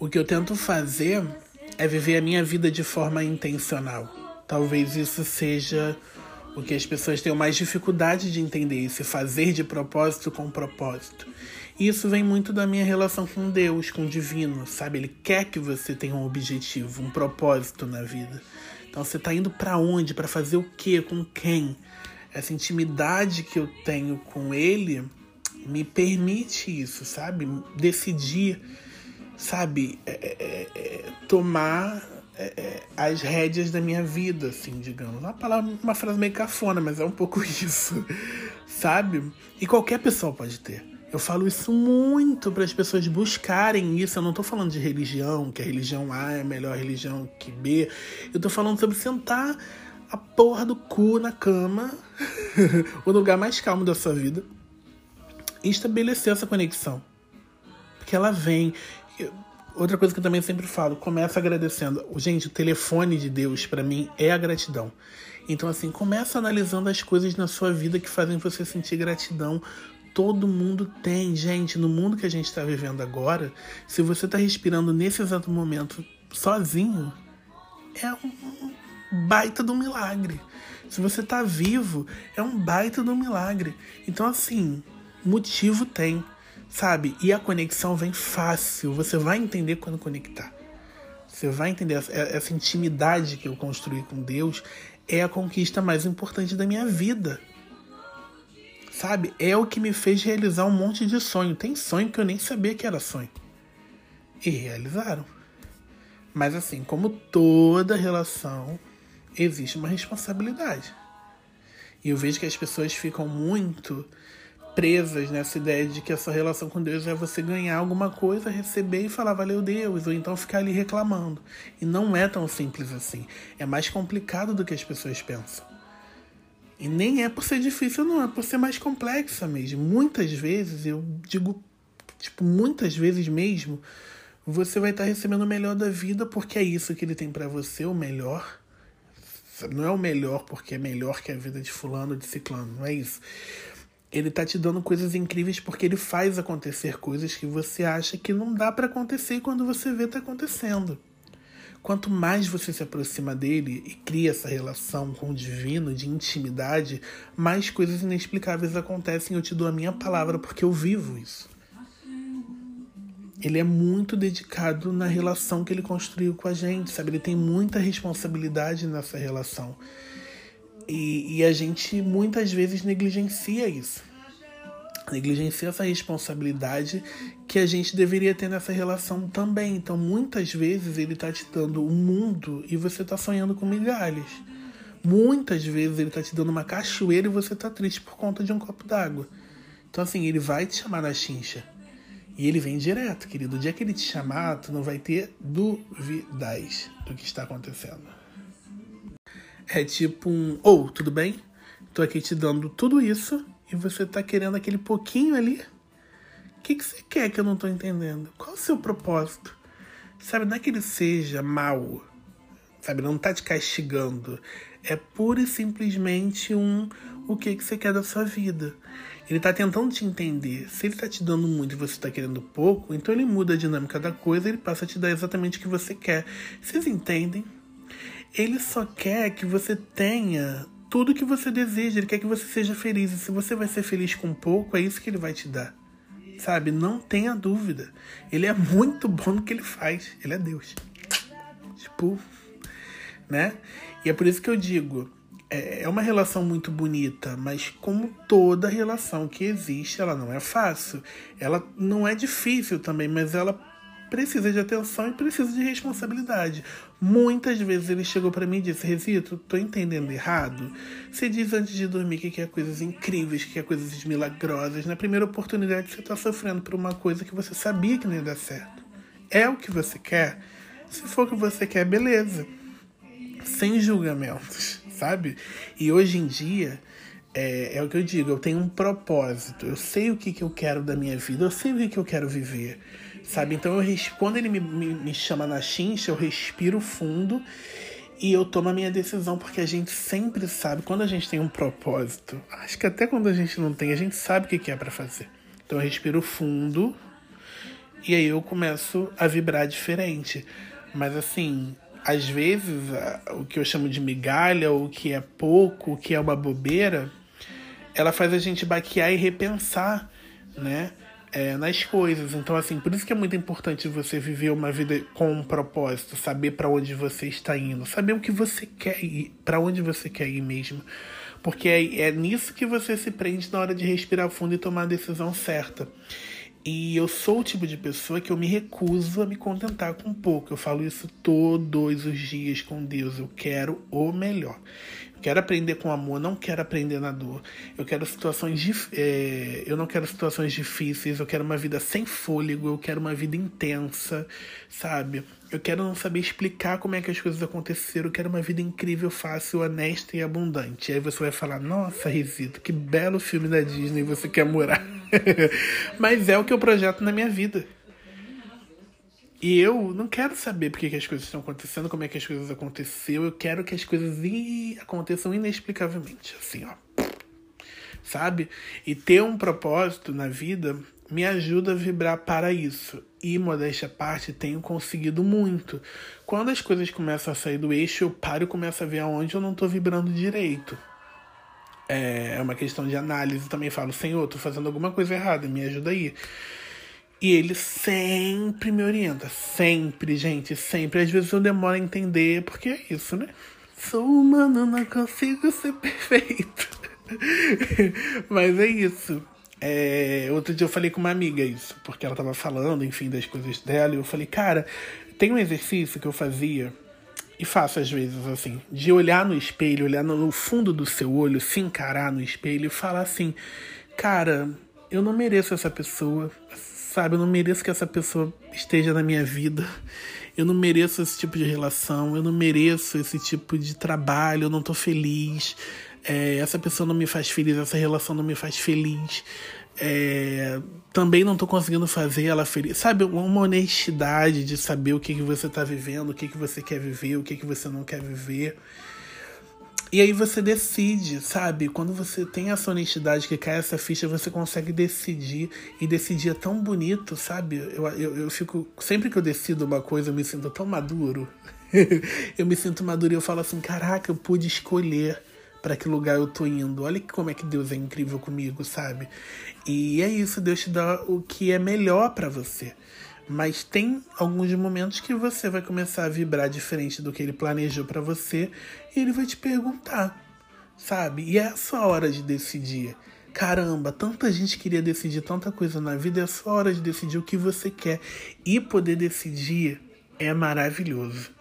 O que eu tento fazer é viver a minha vida de forma intencional. Talvez isso seja o que as pessoas tenham mais dificuldade de entender, esse fazer de propósito com propósito. E isso vem muito da minha relação com Deus, com o divino, sabe? Ele quer que você tenha um objetivo, um propósito na vida. Então você está indo para onde? Para fazer o quê? Com quem? Essa intimidade que eu tenho com ele me permite isso, sabe? Decidir, sabe? É, é, é, tomar é, é, as rédeas da minha vida, assim, digamos. Uma palavra, uma frase meio cafona, mas é um pouco isso, sabe? E qualquer pessoa pode ter. Eu falo isso muito para as pessoas buscarem isso. Eu não tô falando de religião, que a religião A é a melhor religião que B. Eu tô falando sobre sentar a porra do cu na cama, o lugar mais calmo da sua vida, e estabelecer essa conexão. Porque ela vem. Outra coisa que eu também sempre falo, começa agradecendo. Gente, o telefone de Deus para mim é a gratidão. Então assim, começa analisando as coisas na sua vida que fazem você sentir gratidão. Todo mundo tem, gente, no mundo que a gente está vivendo agora, se você está respirando nesse exato momento sozinho, é um baita do milagre. Se você está vivo, é um baita do milagre. Então assim, motivo tem sabe? E a conexão vem fácil, você vai entender quando conectar. Você vai entender essa, essa intimidade que eu construí com Deus é a conquista mais importante da minha vida. Sabe? É o que me fez realizar um monte de sonho. Tem sonho que eu nem sabia que era sonho. E realizaram. Mas assim, como toda relação, existe uma responsabilidade. E eu vejo que as pessoas ficam muito presas nessa ideia de que a sua relação com Deus é você ganhar alguma coisa, receber e falar valeu Deus, ou então ficar ali reclamando. E não é tão simples assim. É mais complicado do que as pessoas pensam. E nem é por ser difícil, não, é por ser mais complexa mesmo. Muitas vezes, eu digo, tipo, muitas vezes mesmo, você vai estar recebendo o melhor da vida porque é isso que ele tem para você, o melhor. Não é o melhor porque é melhor que a vida de fulano, de ciclano, não é isso ele tá te dando coisas incríveis porque ele faz acontecer coisas que você acha que não dá para acontecer e quando você vê tá acontecendo. Quanto mais você se aproxima dele e cria essa relação com o divino de intimidade, mais coisas inexplicáveis acontecem. Eu te dou a minha palavra porque eu vivo isso. Ele é muito dedicado na relação que ele construiu com a gente, sabe? Ele tem muita responsabilidade nessa relação. E, e a gente muitas vezes negligencia isso. Negligencia essa responsabilidade que a gente deveria ter nessa relação também. Então, muitas vezes ele está te dando o um mundo e você está sonhando com migalhas. Muitas vezes ele está te dando uma cachoeira e você está triste por conta de um copo d'água. Então, assim, ele vai te chamar na chincha. E ele vem direto, querido. O dia que ele te chamar, tu não vai ter dúvidas do que está acontecendo. É tipo um, ou, oh, tudo bem? Tô aqui te dando tudo isso e você tá querendo aquele pouquinho ali? O que, que você quer que eu não tô entendendo? Qual o seu propósito? Sabe, não é que ele seja mal, sabe? Não tá te castigando. É pura e simplesmente um o que, que você quer da sua vida. Ele tá tentando te entender. Se ele tá te dando muito e você tá querendo pouco, então ele muda a dinâmica da coisa e ele passa a te dar exatamente o que você quer. Vocês entendem? Ele só quer que você tenha tudo que você deseja, ele quer que você seja feliz. E se você vai ser feliz com pouco, é isso que ele vai te dar. Sabe? Não tenha dúvida. Ele é muito bom no que ele faz. Ele é Deus. Tipo, né? E é por isso que eu digo, é, é uma relação muito bonita, mas como toda relação que existe, ela não é fácil. Ela não é difícil também, mas ela precisa de atenção e precisa de responsabilidade. Muitas vezes ele chegou para mim e disse: Resito, tô entendendo errado. Você diz antes de dormir que quer coisas incríveis, que quer coisas milagrosas. Na primeira oportunidade você está sofrendo por uma coisa que você sabia que não ia dar certo. É o que você quer? Se for o que você quer, beleza. Sem julgamentos, sabe? E hoje em dia. É, é, o que eu digo, eu tenho um propósito, eu sei o que, que eu quero da minha vida, eu sei o que, que eu quero viver sabe? Então eu quando ele me, me, me chama na chincha, eu respiro fundo e eu tomo a minha decisão, porque a gente sempre sabe, quando a gente tem um propósito, acho que até quando a gente não tem, a gente sabe o que é para fazer. Então eu respiro fundo E aí eu começo a vibrar diferente. Mas assim, às vezes o que eu chamo de migalha, o que é pouco, o que é uma bobeira, ela faz a gente baquear e repensar, né? É, nas coisas. Então, assim, por isso que é muito importante você viver uma vida com um propósito, saber para onde você está indo, saber o que você quer ir, para onde você quer ir mesmo. Porque é, é nisso que você se prende na hora de respirar fundo e tomar a decisão certa. E eu sou o tipo de pessoa que eu me recuso a me contentar com pouco. Eu falo isso todos os dias com Deus. Eu quero o melhor. Quero aprender com amor, não quero aprender na dor. Eu quero situações é, eu não quero situações difíceis. Eu quero uma vida sem fôlego. Eu quero uma vida intensa, sabe? Eu quero não saber explicar como é que as coisas aconteceram. Eu quero uma vida incrível, fácil, honesta e abundante. aí você vai falar: Nossa, Risito, que belo filme da Disney você quer morar. Mas é o que eu projeto na minha vida. E eu não quero saber por que, as coisas estão acontecendo, como é que as coisas aconteceram. Eu quero que as coisas aconteçam inexplicavelmente. Assim, ó. Sabe? E ter um propósito na vida me ajuda a vibrar para isso. E, modéstia à parte, tenho conseguido muito. Quando as coisas começam a sair do eixo, eu paro e começo a ver aonde eu não estou vibrando direito. É, é uma questão de análise. Também falo, Senhor, estou fazendo alguma coisa errada, me ajuda aí. E ele sempre me orienta. Sempre, gente, sempre. Às vezes eu demoro a entender, porque é isso, né? Sou humano, não consigo ser perfeito. Mas é isso. É, outro dia eu falei com uma amiga isso, porque ela tava falando, enfim, das coisas dela, e eu falei, cara, tem um exercício que eu fazia, e faço às vezes assim, de olhar no espelho, olhar no fundo do seu olho, se encarar no espelho e falar assim, cara, eu não mereço essa pessoa, sabe? Eu não mereço que essa pessoa esteja na minha vida. Eu não mereço esse tipo de relação, eu não mereço esse tipo de trabalho, eu não tô feliz é, essa pessoa não me faz feliz, essa relação não me faz feliz. É, também não estou conseguindo fazer ela feliz. Sabe, uma honestidade de saber o que, que você está vivendo, o que, que você quer viver, o que, que você não quer viver. E aí você decide, sabe? Quando você tem essa honestidade que cai essa ficha, você consegue decidir. E decidir é tão bonito, sabe? Eu, eu, eu fico. Sempre que eu decido uma coisa, eu me sinto tão maduro. eu me sinto maduro e eu falo assim: caraca, eu pude escolher para que lugar eu tô indo. Olha como é que Deus é incrível comigo, sabe? E é isso, Deus te dá o que é melhor para você. Mas tem alguns momentos que você vai começar a vibrar diferente do que ele planejou para você e ele vai te perguntar, sabe? E é a sua hora de decidir. Caramba, tanta gente queria decidir tanta coisa na vida, é a sua hora de decidir o que você quer. E poder decidir é maravilhoso.